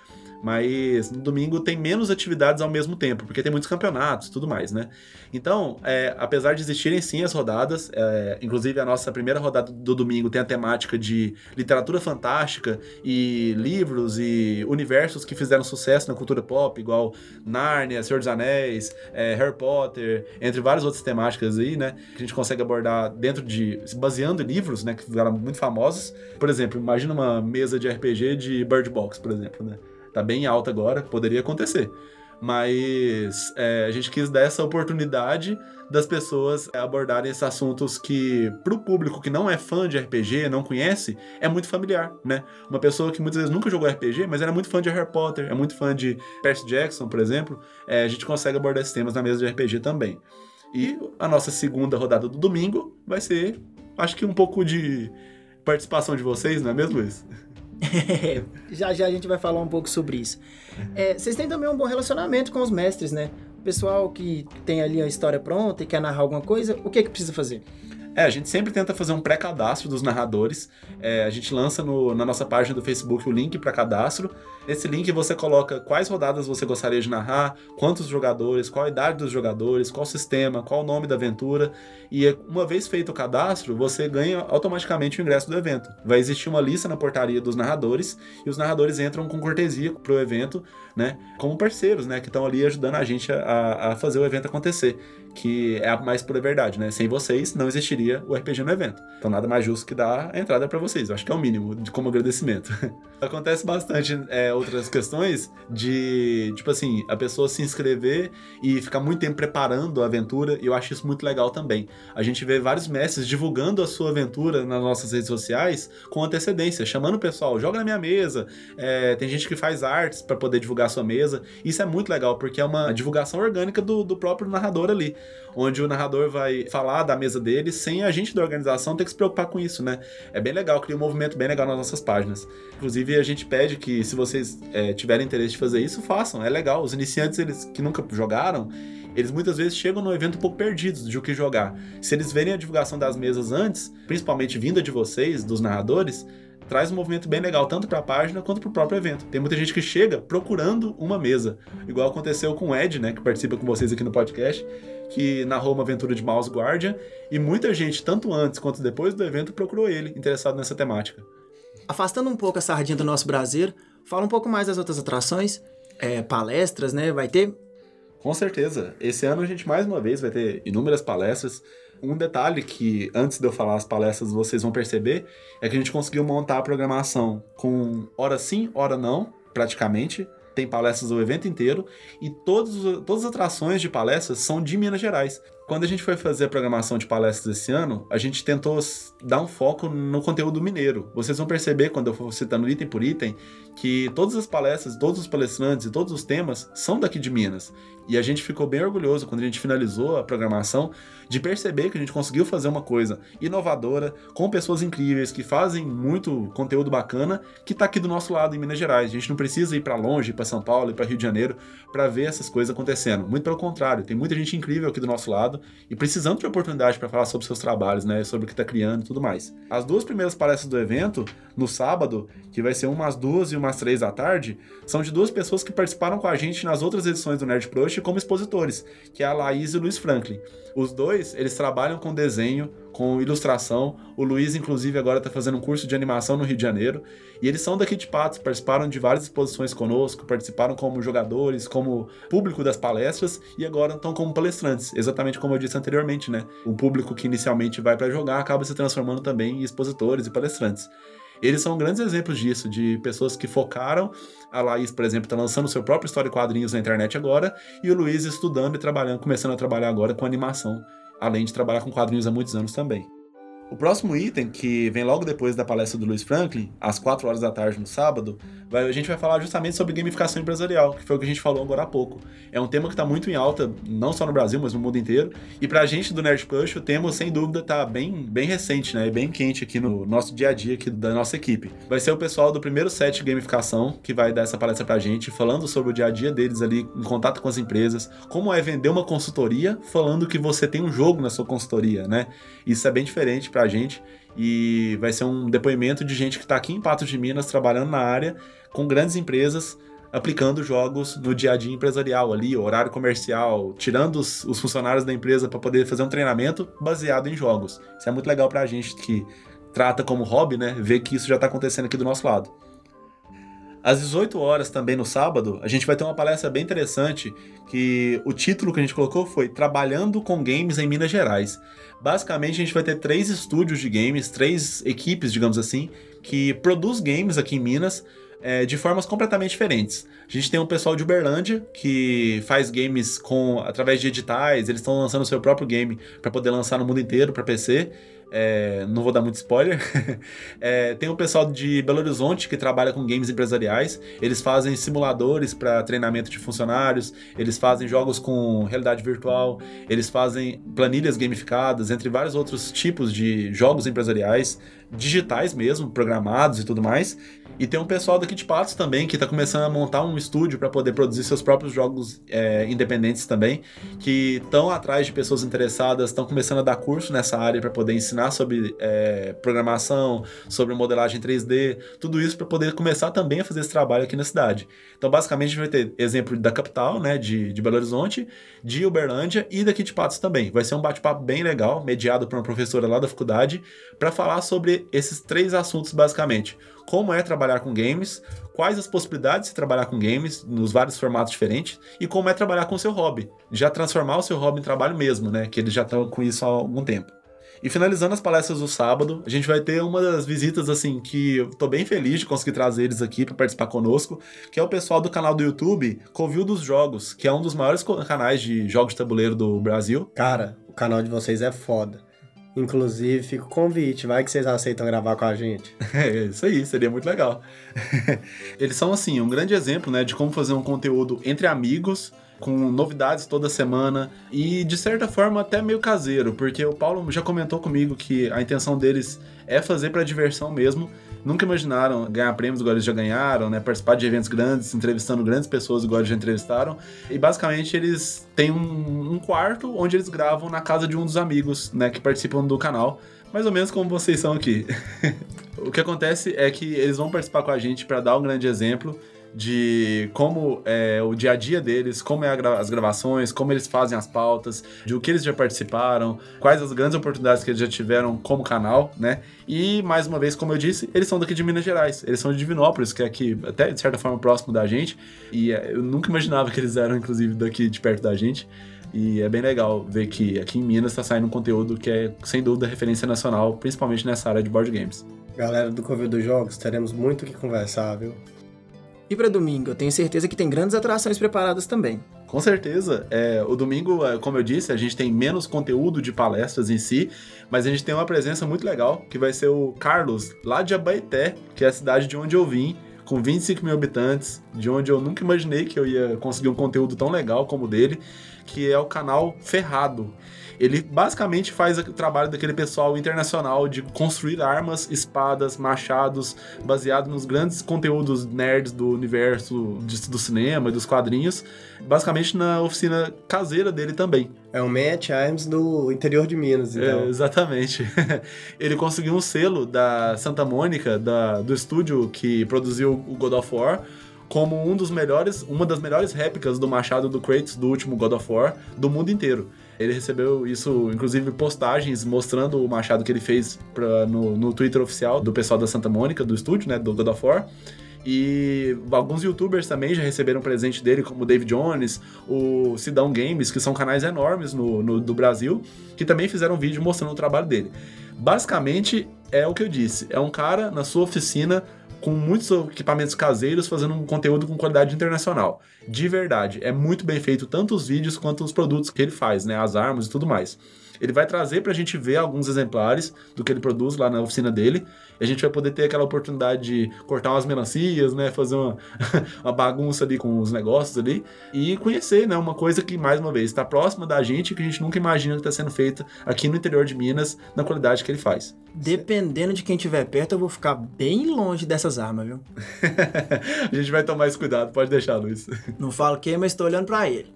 Mas no domingo tem menos atividades ao mesmo tempo, porque tem muitos campeonatos tudo mais, né? Então, é, apesar de existirem sim as rodadas, é, inclusive a nossa primeira rodada do domingo tem a temática de literatura fantástica e livros e universos que fizeram sucesso na cultura pop, igual Nárnia, Senhor dos Anéis, é, Harry Potter, entre várias outras temáticas aí, né? Que a gente consegue abordar dentro de. se baseando em livros, né? Que ficaram muito famosos. Por exemplo, imagina uma mesa de RPG de Bird Box, por exemplo, né? Tá bem alta agora, poderia acontecer. Mas é, a gente quis dar essa oportunidade das pessoas abordarem esses assuntos que, pro público que não é fã de RPG, não conhece, é muito familiar, né? Uma pessoa que muitas vezes nunca jogou RPG, mas era muito fã de Harry Potter, é muito fã de Percy Jackson, por exemplo, é, a gente consegue abordar esses temas na mesa de RPG também. E a nossa segunda rodada do domingo vai ser, acho que um pouco de participação de vocês, não é mesmo, Luiz? já já a gente vai falar um pouco sobre isso. É, vocês têm também um bom relacionamento com os mestres, né? O pessoal que tem ali a história pronta e quer narrar alguma coisa, o que é que precisa fazer? É, a gente sempre tenta fazer um pré-cadastro dos narradores. É, a gente lança no, na nossa página do Facebook o link para cadastro. Nesse link você coloca quais rodadas você gostaria de narrar, quantos jogadores, qual a idade dos jogadores, qual sistema, qual o nome da aventura. E uma vez feito o cadastro, você ganha automaticamente o ingresso do evento. Vai existir uma lista na portaria dos narradores e os narradores entram com cortesia pro evento, né? Como parceiros, né? Que estão ali ajudando a gente a, a fazer o evento acontecer que é a mais pura verdade, né? Sem vocês não existiria o RPG no evento. Então nada mais justo que dar a entrada para vocês. Eu acho que é o mínimo como agradecimento. Acontece bastante é, outras questões de, tipo assim, a pessoa se inscrever e ficar muito tempo preparando a aventura, e eu acho isso muito legal também. A gente vê vários mestres divulgando a sua aventura nas nossas redes sociais com antecedência, chamando o pessoal, joga na minha mesa. É, tem gente que faz artes para poder divulgar a sua mesa. Isso é muito legal, porque é uma divulgação orgânica do, do próprio narrador ali onde o narrador vai falar da mesa dele sem a gente da organização ter que se preocupar com isso, né? É bem legal, cria um movimento bem legal nas nossas páginas. Inclusive, a gente pede que, se vocês é, tiverem interesse de fazer isso, façam, é legal. Os iniciantes, eles que nunca jogaram, eles muitas vezes chegam no evento um pouco perdidos de o que jogar. Se eles verem a divulgação das mesas antes, principalmente vinda de vocês, dos narradores, traz um movimento bem legal, tanto para a página quanto para o próprio evento. Tem muita gente que chega procurando uma mesa, igual aconteceu com o Ed, né, que participa com vocês aqui no podcast, que narrou uma aventura de Mouse Guardian, e muita gente, tanto antes quanto depois do evento, procurou ele, interessado nessa temática. Afastando um pouco a sardinha do nosso Brasil, fala um pouco mais das outras atrações, é, palestras, né? Vai ter? Com certeza. Esse ano a gente mais uma vez vai ter inúmeras palestras. Um detalhe que, antes de eu falar as palestras, vocês vão perceber, é que a gente conseguiu montar a programação com hora sim, hora não, praticamente tem palestras o evento inteiro e todos, todas as atrações de palestras são de Minas Gerais. Quando a gente foi fazer a programação de palestras esse ano, a gente tentou dar um foco no conteúdo mineiro. Vocês vão perceber, quando eu for citando item por item, que todas as palestras, todos os palestrantes e todos os temas são daqui de Minas. E a gente ficou bem orgulhoso quando a gente finalizou a programação de perceber que a gente conseguiu fazer uma coisa inovadora, com pessoas incríveis que fazem muito conteúdo bacana, que está aqui do nosso lado em Minas Gerais. A gente não precisa ir para longe, para São Paulo e para Rio de Janeiro para ver essas coisas acontecendo. Muito pelo contrário, tem muita gente incrível aqui do nosso lado e precisando de oportunidade para falar sobre seus trabalhos, né, sobre o que está criando e tudo mais. As duas primeiras palestras do evento, no sábado, que vai ser umas duas e umas três da tarde, são de duas pessoas que participaram com a gente nas outras edições do Nerd Como expositores, que é a Laís e o Luiz Franklin. Os dois, eles trabalham com desenho, com ilustração. O Luiz, inclusive, agora está fazendo um curso de animação no Rio de Janeiro. E eles são daqui de Patos, participaram de várias exposições conosco, participaram como jogadores, como público das palestras e agora estão como palestrantes, exatamente como eu disse anteriormente, né? O público que inicialmente vai para jogar acaba se transformando também em expositores e palestrantes. Eles são grandes exemplos disso, de pessoas que focaram. A Laís, por exemplo, está lançando seu próprio história e quadrinhos na internet agora, e o Luiz estudando e trabalhando, começando a trabalhar agora com animação, além de trabalhar com quadrinhos há muitos anos também. O próximo item, que vem logo depois da palestra do Luiz Franklin, às 4 horas da tarde no sábado, vai, a gente vai falar justamente sobre gamificação empresarial, que foi o que a gente falou agora há pouco. É um tema que está muito em alta, não só no Brasil, mas no mundo inteiro. E para a gente do Nerd Push, o tema, sem dúvida, está bem, bem recente, né? Bem quente aqui no nosso dia a dia aqui da nossa equipe. Vai ser o pessoal do primeiro set de gamificação que vai dar essa palestra para a gente, falando sobre o dia a dia deles ali, em contato com as empresas, como é vender uma consultoria, falando que você tem um jogo na sua consultoria, né? Isso é bem diferente para a gente e vai ser um depoimento de gente que está aqui em Patos de Minas trabalhando na área com grandes empresas aplicando jogos no dia a dia empresarial ali, horário comercial, tirando os, os funcionários da empresa para poder fazer um treinamento baseado em jogos. Isso é muito legal para a gente que trata como hobby, né? Ver que isso já está acontecendo aqui do nosso lado. Às 18 horas também no sábado, a gente vai ter uma palestra bem interessante que o título que a gente colocou foi Trabalhando com Games em Minas Gerais. Basicamente, a gente vai ter três estúdios de games, três equipes, digamos assim, que produz games aqui em Minas é, de formas completamente diferentes. A gente tem um pessoal de Uberlândia que faz games com através de editais, eles estão lançando o seu próprio game para poder lançar no mundo inteiro para PC. É, não vou dar muito spoiler. é, tem o pessoal de Belo Horizonte que trabalha com games empresariais. Eles fazem simuladores para treinamento de funcionários, eles fazem jogos com realidade virtual, eles fazem planilhas gamificadas, entre vários outros tipos de jogos empresariais, digitais mesmo, programados e tudo mais. E tem um pessoal daqui de Patos também que está começando a montar um estúdio para poder produzir seus próprios jogos é, independentes também, que estão atrás de pessoas interessadas, estão começando a dar curso nessa área para poder ensinar sobre é, programação, sobre modelagem 3D, tudo isso para poder começar também a fazer esse trabalho aqui na cidade. Então, basicamente, a gente vai ter exemplo da capital, né, de, de Belo Horizonte, de Uberlândia e daqui de Patos também. Vai ser um bate-papo bem legal, mediado por uma professora lá da faculdade, para falar sobre esses três assuntos basicamente como é trabalhar com games, quais as possibilidades de trabalhar com games nos vários formatos diferentes e como é trabalhar com o seu hobby. Já transformar o seu hobby em trabalho mesmo, né? Que eles já estão com isso há algum tempo. E finalizando as palestras do sábado, a gente vai ter uma das visitas assim que eu tô bem feliz de conseguir trazer eles aqui para participar conosco, que é o pessoal do canal do YouTube Covil dos Jogos, que é um dos maiores canais de jogos de tabuleiro do Brasil. Cara, o canal de vocês é foda. Inclusive, fica o convite, vai que vocês aceitam gravar com a gente. É, isso aí, seria muito legal. Eles são, assim, um grande exemplo, né, de como fazer um conteúdo entre amigos, com novidades toda semana e, de certa forma, até meio caseiro, porque o Paulo já comentou comigo que a intenção deles é fazer para diversão mesmo, nunca imaginaram ganhar prêmios igual eles já ganharam, né? Participar de eventos grandes, entrevistando grandes pessoas igual eles já entrevistaram. E basicamente eles têm um, um quarto onde eles gravam na casa de um dos amigos, né? Que participam do canal. Mais ou menos como vocês são aqui. o que acontece é que eles vão participar com a gente para dar um grande exemplo de como é o dia a dia deles, como é gra as gravações, como eles fazem as pautas, de o que eles já participaram, quais as grandes oportunidades que eles já tiveram como canal, né? E mais uma vez, como eu disse, eles são daqui de Minas Gerais, eles são de Divinópolis, que é aqui até de certa forma próximo da gente, e é, eu nunca imaginava que eles eram inclusive daqui de perto da gente. E é bem legal ver que aqui em Minas está saindo um conteúdo que é, sem dúvida, referência nacional, principalmente nessa área de board games. Galera do Covid dos Jogos, teremos muito o que conversar, viu? E para domingo, eu tenho certeza que tem grandes atrações preparadas também. Com certeza. É, o domingo, é, como eu disse, a gente tem menos conteúdo de palestras em si, mas a gente tem uma presença muito legal, que vai ser o Carlos, lá de Abaeté, que é a cidade de onde eu vim, com 25 mil habitantes, de onde eu nunca imaginei que eu ia conseguir um conteúdo tão legal como o dele, que é o canal Ferrado. Ele basicamente faz o trabalho daquele pessoal internacional de construir armas, espadas, machados, baseado nos grandes conteúdos nerds do universo de, do cinema e dos quadrinhos, basicamente na oficina caseira dele também. É o Matt Arms do interior de Minas, então. É, exatamente. Ele conseguiu um selo da Santa Mônica, da, do estúdio que produziu o God of War, como um dos melhores, uma das melhores réplicas do machado do Kratos do último God of War do mundo inteiro. Ele recebeu isso, inclusive postagens mostrando o machado que ele fez pra, no, no Twitter oficial do pessoal da Santa Mônica, do estúdio, né, do God of War. E alguns youtubers também já receberam presente dele, como o David Jones, o Sidão Games, que são canais enormes no, no, do Brasil, que também fizeram vídeo mostrando o trabalho dele. Basicamente, é o que eu disse: é um cara na sua oficina com muitos equipamentos caseiros fazendo um conteúdo com qualidade internacional. De verdade, é muito bem feito tanto os vídeos quanto os produtos que ele faz, né, as armas e tudo mais. Ele vai trazer para a gente ver alguns exemplares do que ele produz lá na oficina dele. E a gente vai poder ter aquela oportunidade de cortar umas melancias, né? Fazer uma, uma bagunça ali com os negócios ali. E conhecer, né? Uma coisa que, mais uma vez, está próxima da gente que a gente nunca imagina que está sendo feita aqui no interior de Minas, na qualidade que ele faz. Dependendo de quem estiver perto, eu vou ficar bem longe dessas armas, viu? a gente vai tomar esse cuidado, pode deixar, Luiz. Não falo quem, mas estou olhando para ele.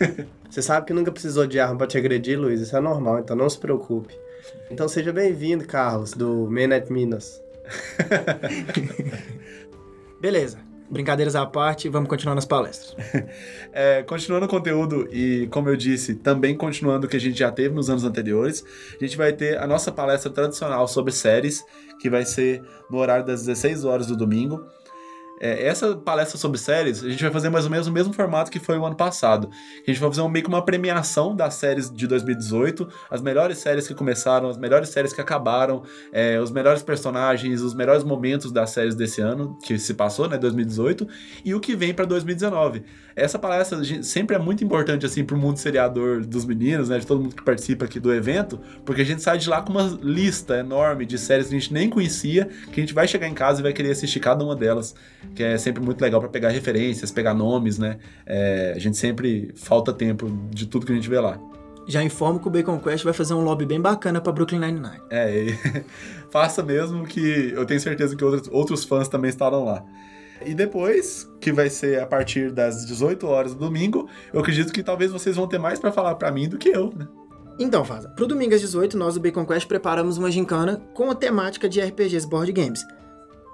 Você sabe que nunca precisou de arma para te agredir, Luiz. Isso é normal, então não se preocupe. Então seja bem-vindo, Carlos, do Menet Minas. Beleza. Brincadeiras à parte, vamos continuar nas palestras. É, continuando o conteúdo e, como eu disse, também continuando o que a gente já teve nos anos anteriores, a gente vai ter a nossa palestra tradicional sobre séries, que vai ser no horário das 16 horas do domingo. É, essa palestra sobre séries, a gente vai fazer mais ou menos o mesmo formato que foi o ano passado. A gente vai fazer um, meio que uma premiação das séries de 2018, as melhores séries que começaram, as melhores séries que acabaram, é, os melhores personagens, os melhores momentos das séries desse ano, que se passou, né, 2018, e o que vem para 2019. Essa palestra sempre é muito importante, assim, pro mundo seriador dos meninos, né, de todo mundo que participa aqui do evento, porque a gente sai de lá com uma lista enorme de séries que a gente nem conhecia, que a gente vai chegar em casa e vai querer assistir cada uma delas que é sempre muito legal para pegar referências, pegar nomes, né? É, a gente sempre falta tempo de tudo que a gente vê lá. Já informo que o Bacon Quest vai fazer um lobby bem bacana para Brooklyn Nine-Nine. É, faça mesmo que eu tenho certeza que outros, outros fãs também estarão lá. E depois, que vai ser a partir das 18 horas do domingo, eu acredito que talvez vocês vão ter mais para falar para mim do que eu, né? Então, Faza, pro domingo às 18, nós do Bacon Quest preparamos uma gincana com a temática de RPGs Board Games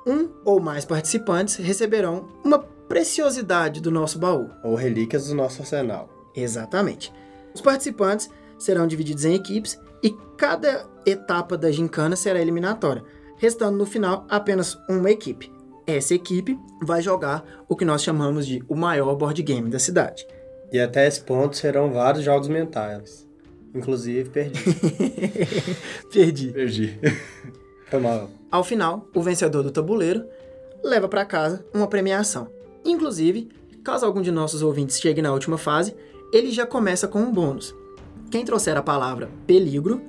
um ou mais participantes receberão uma preciosidade do nosso baú. Ou relíquias do nosso arsenal. Exatamente. Os participantes serão divididos em equipes e cada etapa da gincana será eliminatória, restando no final apenas uma equipe. Essa equipe vai jogar o que nós chamamos de o maior board game da cidade. E até esse ponto serão vários jogos mentais. Inclusive, perdi. perdi. Perdi. Foi mal. Ao final, o vencedor do tabuleiro leva para casa uma premiação. Inclusive, caso algum de nossos ouvintes chegue na última fase, ele já começa com um bônus. Quem trouxer a palavra peligro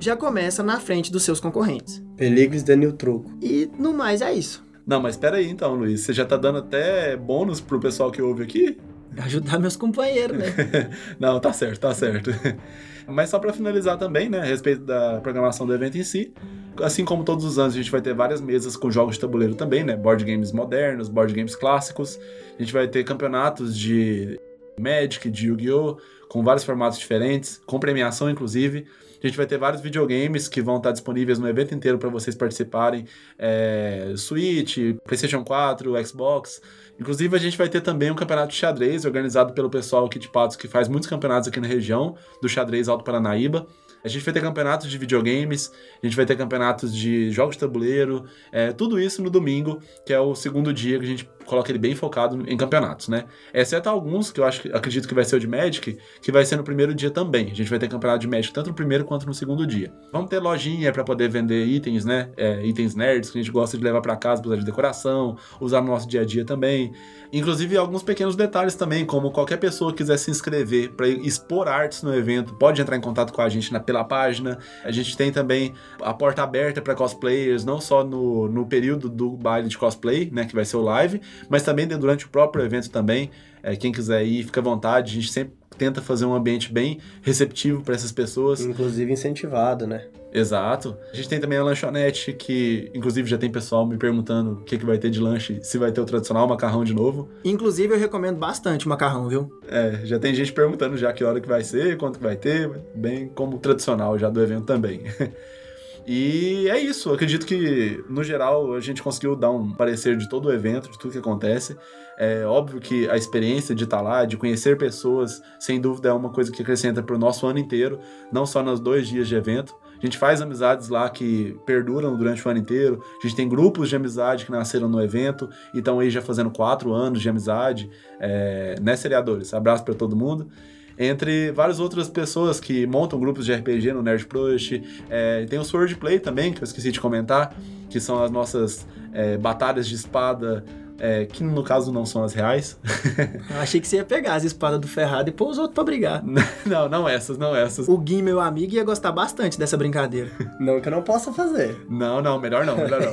já começa na frente dos seus concorrentes. Peligros Daniel Truco. E no mais é isso. Não, mas espera aí então, Luiz. Você já tá dando até bônus pro pessoal que ouve aqui? Ajudar meus companheiros, né? Não, tá certo, tá certo. Mas só para finalizar também, né, a respeito da programação do evento em si, assim como todos os anos a gente vai ter várias mesas com jogos de tabuleiro também, né, board games modernos, board games clássicos. A gente vai ter campeonatos de Magic, de Yu-Gi-Oh, com vários formatos diferentes, com premiação inclusive. A gente vai ter vários videogames que vão estar disponíveis no evento inteiro para vocês participarem. É, Switch, PlayStation 4, Xbox. Inclusive, a gente vai ter também um campeonato de xadrez organizado pelo pessoal aqui de Patos, que faz muitos campeonatos aqui na região do xadrez Alto Paranaíba. A gente vai ter campeonatos de videogames, a gente vai ter campeonatos de jogos de tabuleiro, é, tudo isso no domingo, que é o segundo dia que a gente coloca ele bem focado em campeonatos, né? Exceto alguns, que eu acho, acredito que vai ser o de Magic, que vai ser no primeiro dia também. A gente vai ter campeonato de Magic tanto no primeiro quanto no segundo dia. Vamos ter lojinha para poder vender itens, né? É, itens nerds que a gente gosta de levar para casa, usar de decoração, usar no nosso dia a dia também. Inclusive alguns pequenos detalhes também, como qualquer pessoa que quiser se inscrever para expor artes no evento, pode entrar em contato com a gente na, pela página. A gente tem também a porta aberta para cosplayers, não só no, no período do baile de cosplay, né, que vai ser o live, mas também durante o próprio evento também. É, quem quiser ir, fica à vontade. A gente sempre tenta fazer um ambiente bem receptivo para essas pessoas. Inclusive incentivado, né? Exato. A gente tem também a lanchonete, que inclusive já tem pessoal me perguntando o que, que vai ter de lanche, se vai ter o tradicional macarrão de novo. Inclusive eu recomendo bastante o macarrão, viu? É, já tem gente perguntando já que hora que vai ser, quanto que vai ter, bem como o tradicional já do evento também. E é isso, eu acredito que, no geral, a gente conseguiu dar um parecer de todo o evento, de tudo que acontece. É óbvio que a experiência de estar lá, de conhecer pessoas, sem dúvida é uma coisa que acrescenta para o nosso ano inteiro, não só nos dois dias de evento. A gente faz amizades lá que perduram durante o ano inteiro. A gente tem grupos de amizade que nasceram no evento e estão aí já fazendo quatro anos de amizade. É, né, seriadores? Abraço para todo mundo entre várias outras pessoas que montam grupos de RPG no Nerd Crush. É, tem o Swordplay também, que eu esqueci de comentar, que são as nossas é, batalhas de espada, é, que no caso não são as reais. eu achei que você ia pegar as espadas do Ferrado e pôr os outros pra brigar. não, não essas, não essas. O Gui, meu amigo, ia gostar bastante dessa brincadeira. Não que eu não possa fazer. Não, não, melhor não, melhor não.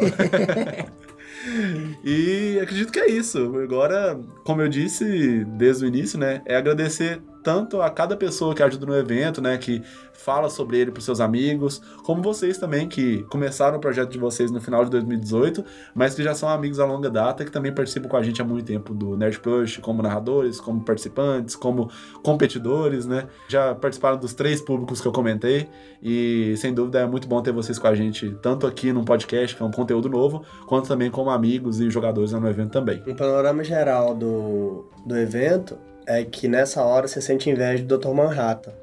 e acredito que é isso. Agora, como eu disse desde o início, né, é agradecer tanto a cada pessoa que ajuda no evento, né, que fala sobre ele para seus amigos, como vocês também que começaram o projeto de vocês no final de 2018, mas que já são amigos a longa data, que também participam com a gente há muito tempo do Nerd Push, como narradores, como participantes, como competidores, né? Já participaram dos três públicos que eu comentei e sem dúvida é muito bom ter vocês com a gente, tanto aqui no podcast, que é um conteúdo novo, quanto também como amigos e jogadores no evento também. Um panorama geral do, do evento é que nessa hora você sente inveja do Dr. Manhattan.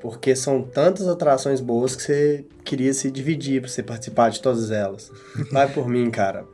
Porque são tantas atrações boas que você queria se dividir para você participar de todas elas. Vai por mim, cara.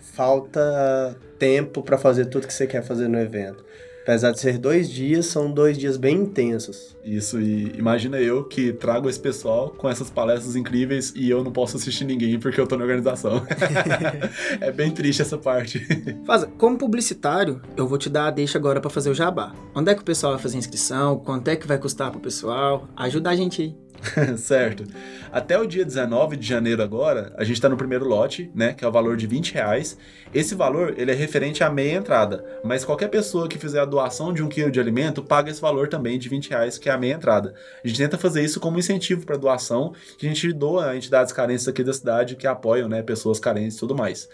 Falta tempo para fazer tudo que você quer fazer no evento. Apesar de ser dois dias, são dois dias bem intensos. Isso, e imagina eu que trago esse pessoal com essas palestras incríveis e eu não posso assistir ninguém porque eu tô na organização. é bem triste essa parte. Faz, como publicitário, eu vou te dar a deixa agora para fazer o jabá. Onde é que o pessoal vai fazer inscrição? Quanto é que vai custar pro pessoal? Ajuda a gente aí. certo. Até o dia 19 de janeiro agora, a gente está no primeiro lote, né? Que é o valor de 20 reais. Esse valor, ele é referente à meia entrada. Mas qualquer pessoa que fizer a doação de um quilo de alimento, paga esse valor também de 20 reais, que é a meia entrada. A gente tenta fazer isso como incentivo para doação, que a gente doa a entidades carentes aqui da cidade que apoiam, né? Pessoas carentes e tudo mais.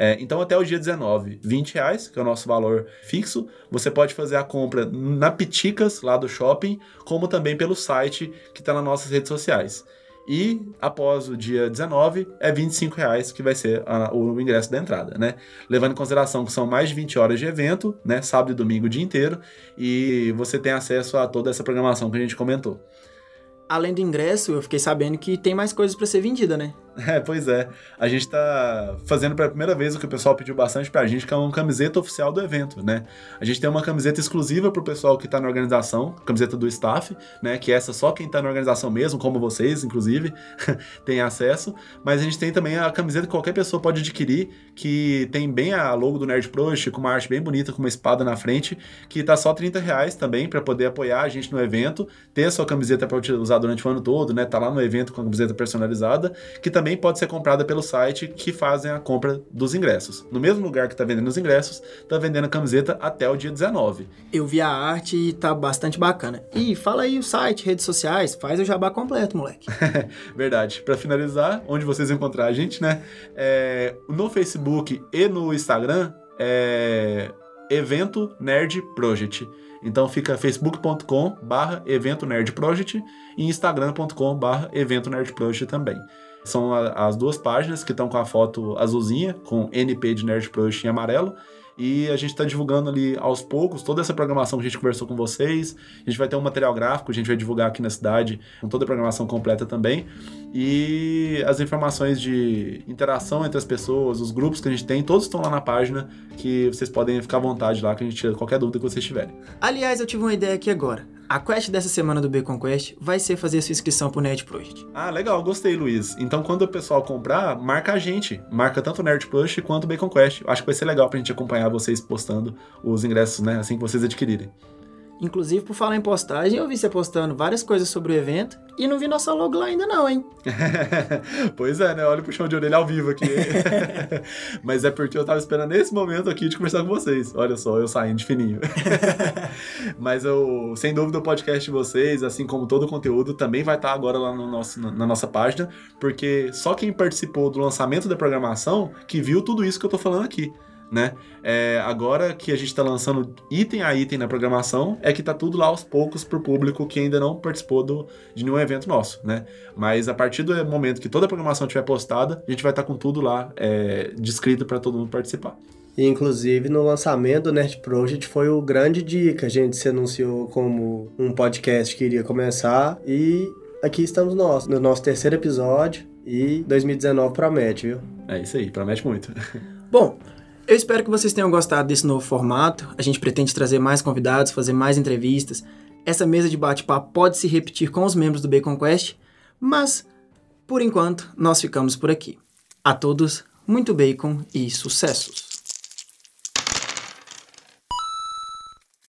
É, então, até o dia 19, 20 reais, que é o nosso valor fixo. Você pode fazer a compra na Piticas, lá do shopping, como também pelo site que está nas nossas redes sociais. E após o dia 19, é 25 reais que vai ser a, o ingresso da entrada, né? Levando em consideração que são mais de 20 horas de evento, né? Sábado e domingo o dia inteiro, e você tem acesso a toda essa programação que a gente comentou. Além do ingresso, eu fiquei sabendo que tem mais coisas para ser vendida, né? É, pois é. A gente tá fazendo pela primeira vez o que o pessoal pediu bastante pra gente, que é uma camiseta oficial do evento, né? A gente tem uma camiseta exclusiva pro pessoal que tá na organização, camiseta do staff, né? Que essa só quem tá na organização mesmo, como vocês, inclusive, tem acesso. Mas a gente tem também a camiseta que qualquer pessoa pode adquirir, que tem bem a logo do Nerd Prost, com uma arte bem bonita, com uma espada na frente, que tá só 30 reais também para poder apoiar a gente no evento, ter a sua camiseta para usar durante o ano todo, né? Tá lá no evento com a camiseta personalizada, que também também pode ser comprada pelo site que fazem a compra dos ingressos. No mesmo lugar que está vendendo os ingressos, está vendendo a camiseta até o dia 19. Eu vi a arte e tá bastante bacana. E fala aí o site, redes sociais, faz o jabá completo, moleque. Verdade. Para finalizar, onde vocês encontrar a gente, né? É, no Facebook e no Instagram é Evento Nerd Project. Então fica facebook.com barra evento nerd project e instagram.com barra evento nerd project também. São a, as duas páginas que estão com a foto azulzinha, com NP de Nerd Project em amarelo. E a gente está divulgando ali aos poucos toda essa programação que a gente conversou com vocês. A gente vai ter um material gráfico, a gente vai divulgar aqui na cidade com toda a programação completa também. E as informações de interação entre as pessoas, os grupos que a gente tem, todos estão lá na página que vocês podem ficar à vontade lá que a gente tira qualquer dúvida que vocês tiverem. Aliás, eu tive uma ideia aqui agora. A quest dessa semana do Bacon Quest vai ser fazer a sua inscrição pro Nerd Project. Ah, legal, gostei, Luiz. Então, quando o pessoal comprar, marca a gente. Marca tanto o Nerd Push quanto o Bacon Quest. Acho que vai ser legal pra gente acompanhar vocês postando os ingressos, né? Assim que vocês adquirirem. Inclusive, por falar em postagem, eu vi você postando várias coisas sobre o evento e não vi nossa logo lá ainda não, hein? pois é, né? Olha o chão de orelha ao vivo aqui. Mas é porque eu tava esperando esse momento aqui de conversar com vocês. Olha só, eu saindo de fininho. Mas eu, sem dúvida, o podcast de vocês, assim como todo o conteúdo, também vai estar agora lá no nosso, na nossa página, porque só quem participou do lançamento da programação que viu tudo isso que eu tô falando aqui né? É, agora que a gente está lançando item a item na programação, é que tá tudo lá aos poucos pro público que ainda não participou do, de nenhum evento nosso, né? Mas a partir do momento que toda a programação estiver postada, a gente vai estar tá com tudo lá é, descrito para todo mundo participar. E, inclusive, no lançamento do Nerd Project foi o grande dia que a gente se anunciou como um podcast que iria começar. E aqui estamos nós, no nosso terceiro episódio. E 2019 promete, viu? É isso aí, promete muito. Bom, eu espero que vocês tenham gostado desse novo formato. A gente pretende trazer mais convidados, fazer mais entrevistas. Essa mesa de bate-papo pode se repetir com os membros do Bacon Quest, mas por enquanto nós ficamos por aqui. A todos, muito bacon e sucessos!